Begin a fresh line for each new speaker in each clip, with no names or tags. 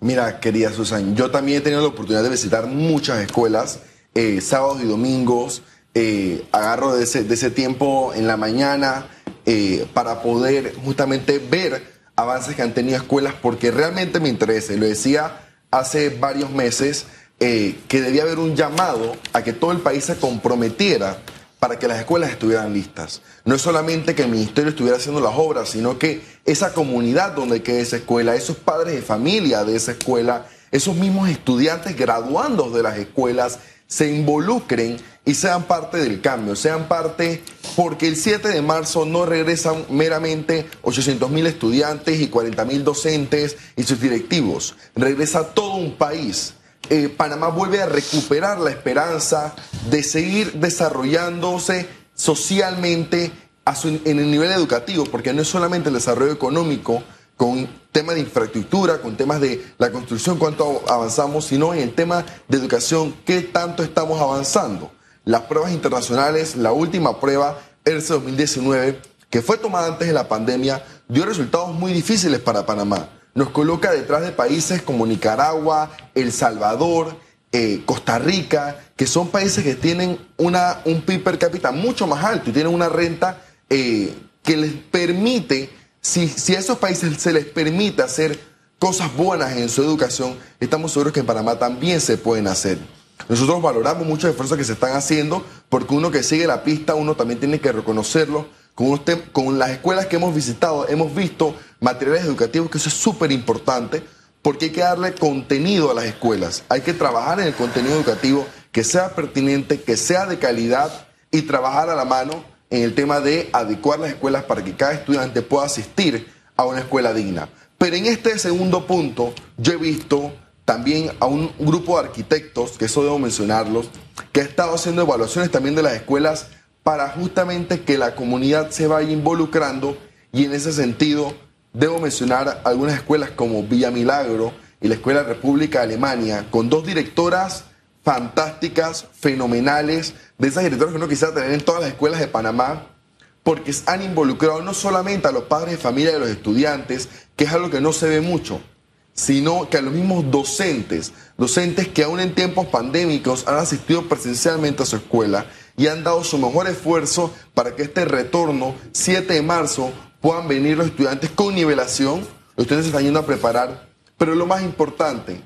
Mira, querida Susan, yo también he tenido la oportunidad de visitar muchas escuelas, eh, sábados y domingos. Eh, agarro de ese, de ese, tiempo en la mañana eh, para poder justamente ver avances que han tenido escuelas, porque realmente me interesa. Lo decía hace varios meses que debía haber un llamado a que todo el país se comprometiera para que las escuelas estuvieran listas. No es solamente que el ministerio estuviera haciendo las obras, sino que esa comunidad donde quede esa escuela, esos padres de familia de esa escuela, esos mismos estudiantes graduandos de las escuelas se involucren y sean parte del cambio, sean parte, porque el 7 de marzo no regresan meramente 800 mil estudiantes y 40 mil docentes y sus directivos, regresa todo un país eh, Panamá vuelve a recuperar la esperanza de seguir desarrollándose socialmente en el nivel educativo, porque no es solamente el desarrollo económico con temas de infraestructura, con temas de la construcción, cuánto avanzamos, sino en el tema de educación, qué tanto estamos avanzando. Las pruebas internacionales, la última prueba, ERCE 2019, que fue tomada antes de la pandemia, dio resultados muy difíciles para Panamá nos coloca detrás de países como Nicaragua, El Salvador, eh, Costa Rica, que son países que tienen una, un PIB per cápita mucho más alto y tienen una renta eh, que les permite, si, si a esos países se les permite hacer cosas buenas en su educación, estamos seguros que en Panamá también se pueden hacer. Nosotros valoramos muchos esfuerzos que se están haciendo porque uno que sigue la pista, uno también tiene que reconocerlo con, las escuelas que hemos visitado, hemos visto materiales educativos, que eso es súper importante, porque hay que darle contenido a las escuelas. Hay que trabajar en el contenido educativo que sea pertinente, que sea de calidad y trabajar a la mano en el tema de adecuar las escuelas para que cada estudiante pueda asistir a una escuela digna. Pero en este segundo punto, yo he visto también a un grupo de arquitectos, que eso debo mencionarlos, que ha estado haciendo evaluaciones también de las escuelas para justamente que la comunidad se vaya involucrando y en ese sentido debo mencionar algunas escuelas como Villa Milagro y la Escuela República Alemania, con dos directoras fantásticas, fenomenales, de esas directoras que uno quisiera tener en todas las escuelas de Panamá, porque han involucrado no solamente a los padres de familia de los estudiantes, que es algo que no se ve mucho, sino que a los mismos docentes, docentes que aún en tiempos pandémicos han asistido presencialmente a su escuela y han dado su mejor esfuerzo para que este retorno, 7 de marzo, puedan venir los estudiantes con nivelación. Los estudiantes están yendo a preparar, pero lo más importante,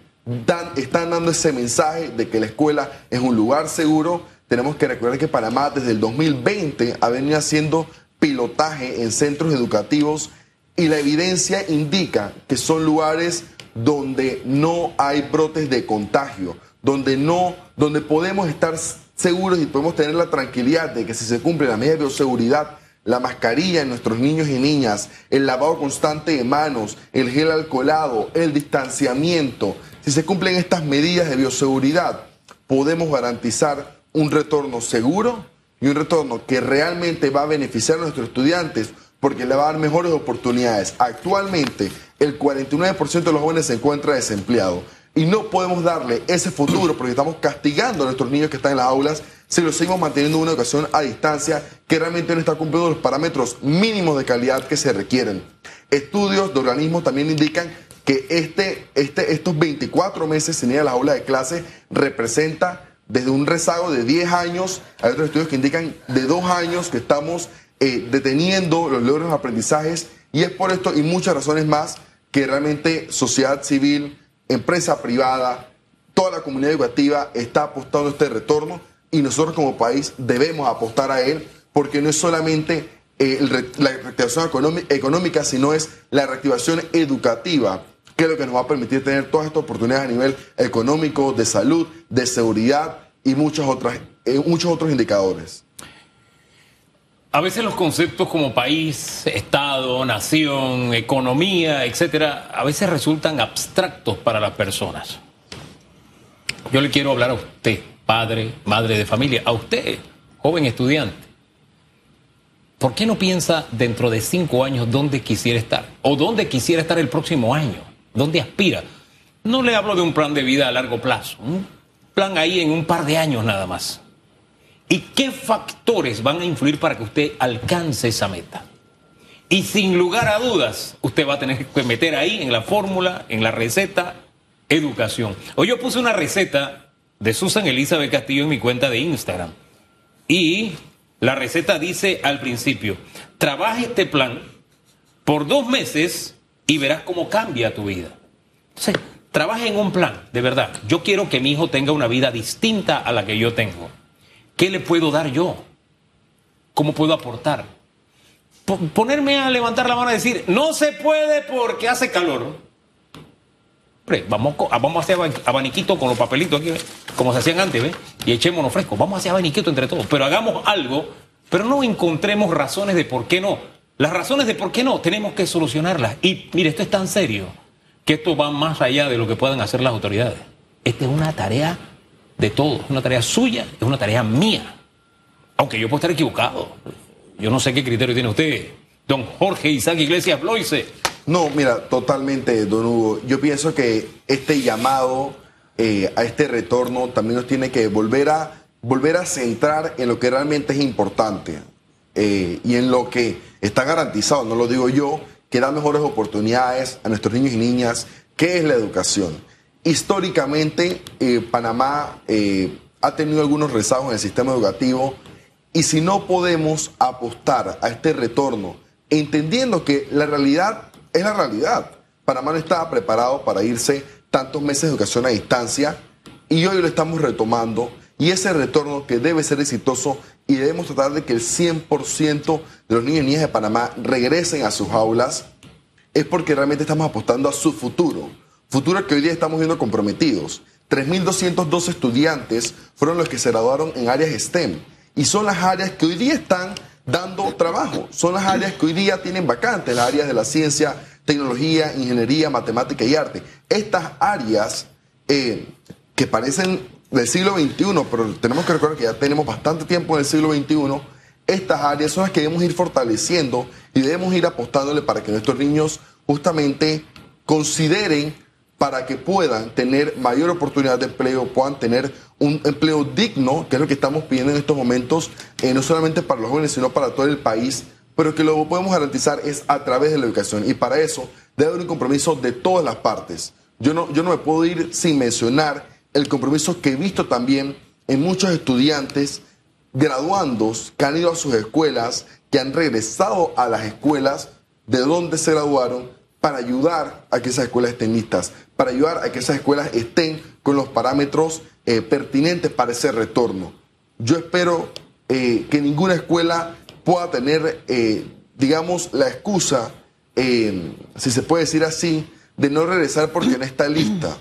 dan, están dando ese mensaje de que la escuela es un lugar seguro. Tenemos que recordar que Panamá desde el 2020 ha venido haciendo pilotaje en centros educativos y la evidencia indica que son lugares donde no hay brotes de contagio, donde no, donde podemos estar seguros y podemos tener la tranquilidad de que si se cumple la medida de bioseguridad, la mascarilla en nuestros niños y niñas, el lavado constante de manos, el gel alcoholado, el distanciamiento, si se cumplen estas medidas de bioseguridad, podemos garantizar un retorno seguro y un retorno que realmente va a beneficiar a nuestros estudiantes porque le va a dar mejores oportunidades. Actualmente, el 49% de los jóvenes se encuentra desempleado. Y no podemos darle ese futuro porque estamos castigando a nuestros niños que están en las aulas si los seguimos manteniendo una educación a distancia que realmente no está cumpliendo los parámetros mínimos de calidad que se requieren. Estudios de organismos también indican que este, este, estos 24 meses sin ir a las aulas de clase representa desde un rezago de 10 años, hay otros estudios que indican de 2 años que estamos eh, deteniendo los logros de aprendizajes y es por esto y muchas razones más que realmente sociedad civil, empresa privada, toda la comunidad educativa está apostando a este retorno y nosotros como país debemos apostar a él porque no es solamente eh, la reactivación económica, sino es la reactivación educativa, que es lo que nos va a permitir tener todas estas oportunidades a nivel económico, de salud, de seguridad y muchos, otras, eh, muchos otros indicadores.
A veces los conceptos como país, Estado, nación, economía, etcétera, a veces resultan abstractos para las personas. Yo le quiero hablar a usted, padre, madre de familia, a usted, joven estudiante. ¿Por qué no piensa dentro de cinco años dónde quisiera estar? ¿O dónde quisiera estar el próximo año? ¿Dónde aspira? No le hablo de un plan de vida a largo plazo, un plan ahí en un par de años nada más. ¿Y qué factores van a influir para que usted alcance esa meta? Y sin lugar a dudas, usted va a tener que meter ahí en la fórmula, en la receta, educación. Hoy yo puse una receta de Susan Elizabeth Castillo en mi cuenta de Instagram. Y la receta dice al principio, trabaja este plan por dos meses y verás cómo cambia tu vida. Entonces, trabaja en un plan, de verdad. Yo quiero que mi hijo tenga una vida distinta a la que yo tengo. ¿Qué le puedo dar yo? ¿Cómo puedo aportar? ponerme a levantar la mano y decir, no se puede porque hace calor. vamos, vamos a hacer abaniquito con los papelitos aquí, como se hacían antes, ¿ves? Y echémonos fresco. Vamos a hacer abaniquito entre todos, pero hagamos algo, pero no encontremos razones de por qué no. Las razones de por qué no, tenemos que solucionarlas. Y mire, esto es tan serio que esto va más allá de lo que puedan hacer las autoridades. Esta es una tarea de todos, es una tarea suya, es una tarea mía. Aunque yo puedo estar equivocado. Yo no sé qué criterio tiene usted, don Jorge Isaac Iglesias Bloise.
No, mira, totalmente, don Hugo. Yo pienso que este llamado eh, a este retorno también nos tiene que volver a, volver a centrar en lo que realmente es importante eh, y en lo que está garantizado, no lo digo yo, que da mejores oportunidades a nuestros niños y niñas, que es la educación. Históricamente, eh, Panamá ha tenido algunos rezagos en el sistema educativo y si no podemos apostar a este retorno, entendiendo que la realidad es la realidad, Panamá no estaba preparado para irse tantos meses de educación a distancia y hoy lo estamos retomando y ese retorno que debe ser exitoso y debemos tratar de que el 100% de los niños y niñas de Panamá regresen a sus aulas, es porque realmente estamos apostando a su futuro, futuro que hoy día estamos viendo comprometidos. 3.212 estudiantes fueron los que se graduaron en áreas STEM y son las áreas que hoy día están dando trabajo, son las áreas que hoy día tienen vacantes, las áreas de la ciencia, tecnología, ingeniería, matemática y arte. Estas áreas eh, que parecen del siglo XXI, pero tenemos que recordar que ya tenemos bastante tiempo en el siglo XXI, estas áreas son las que debemos ir fortaleciendo y debemos ir apostándole para que nuestros niños justamente consideren para que puedan tener mayor oportunidad de empleo, puedan tener un empleo digno, que es lo que estamos pidiendo en estos momentos, eh, no solamente para los jóvenes, sino para todo el país, pero que lo podemos garantizar es a través de la educación. Y para eso debe haber un compromiso de todas las partes. Yo no, yo no me puedo ir sin mencionar el compromiso que he visto también en muchos estudiantes graduandos que han ido a sus escuelas, que han regresado a las escuelas de donde se graduaron para ayudar a que esas escuelas estén listas, para ayudar a que esas escuelas estén con los parámetros eh, pertinentes para ese retorno. Yo espero eh, que ninguna escuela pueda tener, eh, digamos, la excusa, si se puede decir así, de no regresar porque no está lista.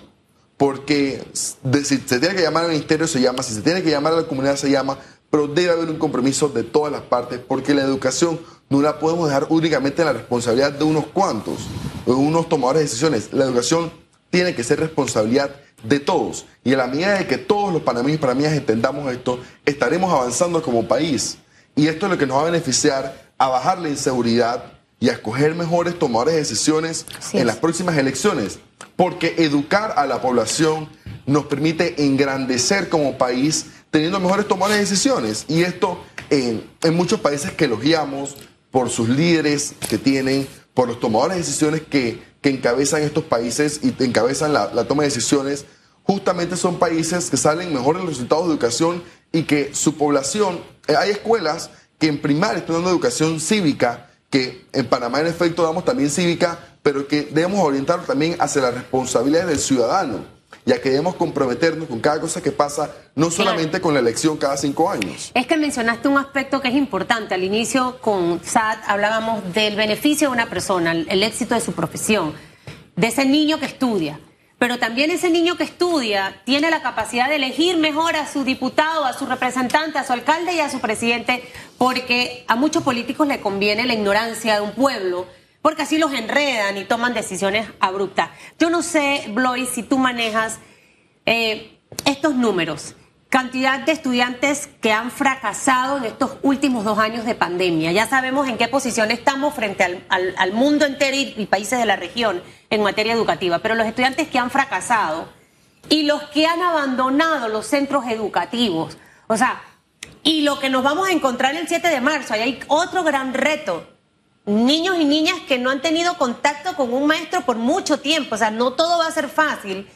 Porque si se tiene que llamar al ministerio, se llama, si se tiene que llamar a la comunidad, se llama, pero debe haber un compromiso de todas las partes, porque la educación no la podemos dejar únicamente en la responsabilidad de unos cuantos, de unos tomadores de decisiones. La educación tiene que ser responsabilidad de todos. Y a la medida de que todos los panameños y panameñas entendamos esto, estaremos avanzando como país. Y esto es lo que nos va a beneficiar a bajar la inseguridad y a escoger mejores tomadores de decisiones en las próximas elecciones. Porque educar a la población nos permite engrandecer como país teniendo mejores tomadores de decisiones. Y esto en, en muchos países que elogiamos, por sus líderes que tienen, por los tomadores de decisiones que, que encabezan estos países y encabezan la, toma de decisiones, justamente son países que salen mejor en los resultados de educación y que su población, eh, hay escuelas que en primaria están dando educación cívica, que en Panamá en efecto damos también cívica, pero que debemos orientar también hacia las responsabilidades del ciudadano ya que debemos comprometernos con cada cosa que pasa, no solamente con la elección cada cinco años.
Es que mencionaste un aspecto que es importante. Al inicio con SAT hablábamos del beneficio de una persona, el éxito de su profesión, de ese niño que estudia. Pero también ese niño que estudia tiene la capacidad de elegir mejor a su diputado, a su representante, a su alcalde y a su presidente, porque a muchos políticos le conviene la ignorancia de un pueblo porque así los enredan y toman decisiones abruptas. Yo no sé, Bloy, si tú manejas eh, estos números, cantidad de estudiantes que han fracasado en estos últimos dos años de pandemia. Ya sabemos en qué posición estamos frente al, mundo entero y, países de la región en materia educativa, pero los estudiantes que han fracasado y los que han abandonado los centros educativos, o sea, y lo que nos vamos a encontrar el 7 de marzo, ahí hay otro gran reto niños y niñas que no han tenido contacto con un maestro por mucho tiempo. O sea, no todo va a ser fácil.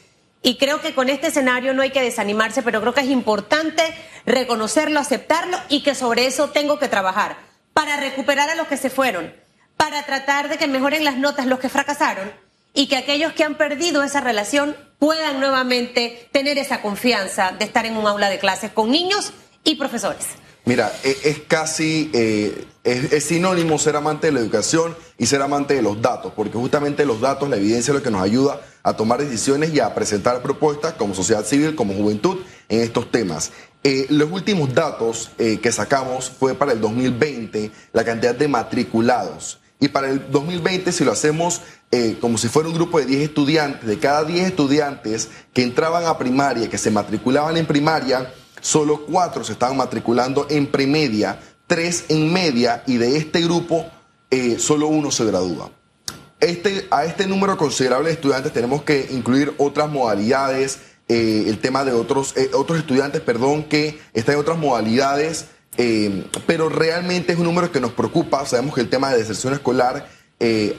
Y creo que con este escenario no hay que desanimarse, pero creo que es importante reconocerlo, aceptarlo y que sobre eso tengo que trabajar para recuperar a los que se fueron, para tratar de que mejoren las notas los que fracasaron y que aquellos que han perdido esa relación puedan nuevamente tener esa confianza de estar en un aula de clases con niños y profesores.
Mira, e- es, casi, eh, es, sinónimo ser amante de la educación y ser amante de los datos, porque justamente los datos, la evidencia es lo que nos ayuda a tomar decisiones y a presentar propuestas como sociedad civil, como juventud, en estos temas. Eh, los últimos datos eh, que sacamos fue para el 2020, la cantidad de matriculados. Y para el 2020, si lo hacemos eh, como si fuera un grupo de 10 estudiantes, de cada 10 estudiantes que entraban a primaria, que se matriculaban en primaria, solo 4 se estaban matriculando en premedia, 3 en media, y de este grupo, eh, solo uno se gradúa. Este, a este número considerable de estudiantes tenemos que incluir otras modalidades, eh, el tema de otros, eh, otros estudiantes, perdón, que están en otras modalidades, pero realmente es un número que nos preocupa. Sabemos que el tema de deserción escolar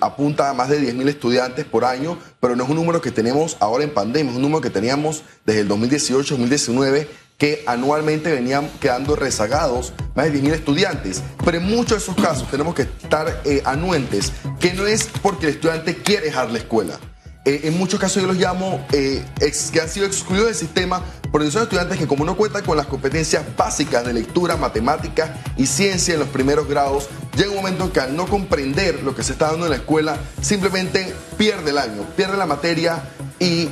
apunta a más de 10.000 estudiantes por año, pero no es un número que tenemos ahora en pandemia, es un número que teníamos desde el 2018-2019 que anualmente venían quedando rezagados más de 10.000 estudiantes. Pero en muchos de esos casos tenemos que estar eh, anuentes, que no es porque el estudiante quiere dejar la escuela. Eh, en muchos casos yo los llamo eh, que han sido excluidos del sistema porque son estudiantes que como no cuentan con las competencias básicas de lectura, matemática y ciencia en los primeros grados, llega un momento en que al no comprender lo que se está dando en la escuela, simplemente pierde el año, pierde la materia y,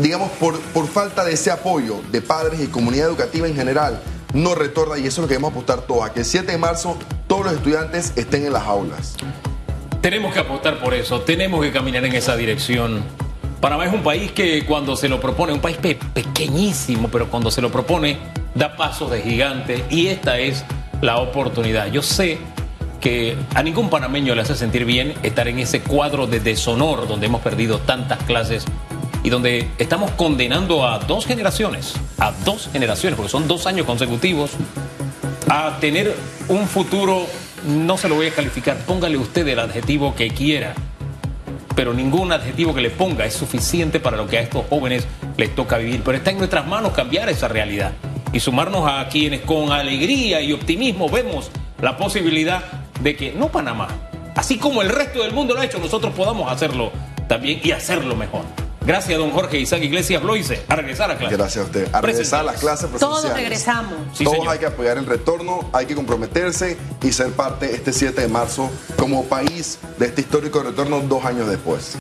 digamos, por, por falta de ese apoyo de padres y comunidad educativa en general, no retorna y eso es lo que debemos apostar todos, a que el 7 de marzo todos los estudiantes estén en las aulas.
Tenemos que apostar por eso, tenemos que caminar en esa dirección. Panamá es un país que cuando se lo propone, un país pe- pequeñísimo, pero cuando se lo propone, da pasos de gigante y esta es la oportunidad. Yo sé que a ningún panameño le hace sentir bien estar en ese cuadro de deshonor donde hemos perdido tantas clases y donde estamos condenando a dos generaciones, a dos generaciones, porque son dos años consecutivos, a tener un futuro, no se lo voy a calificar, póngale usted el adjetivo que quiera, pero ningún adjetivo que le ponga es suficiente para lo que a estos jóvenes les toca vivir. Pero está en nuestras manos cambiar esa realidad y sumarnos a quienes con alegría y optimismo vemos la posibilidad de que no Panamá, así como el resto del mundo lo ha hecho, nosotros podamos hacerlo también y hacerlo mejor. Gracias, don Jorge Isaac Iglesias Bloise. A regresar a clase.
Gracias a usted. A regresar a las clases presenciales.
Todos regresamos.
Sí,
Todos
señor.
hay que apoyar el retorno, hay que comprometerse y ser parte este 7 de marzo como país de este histórico retorno dos años después.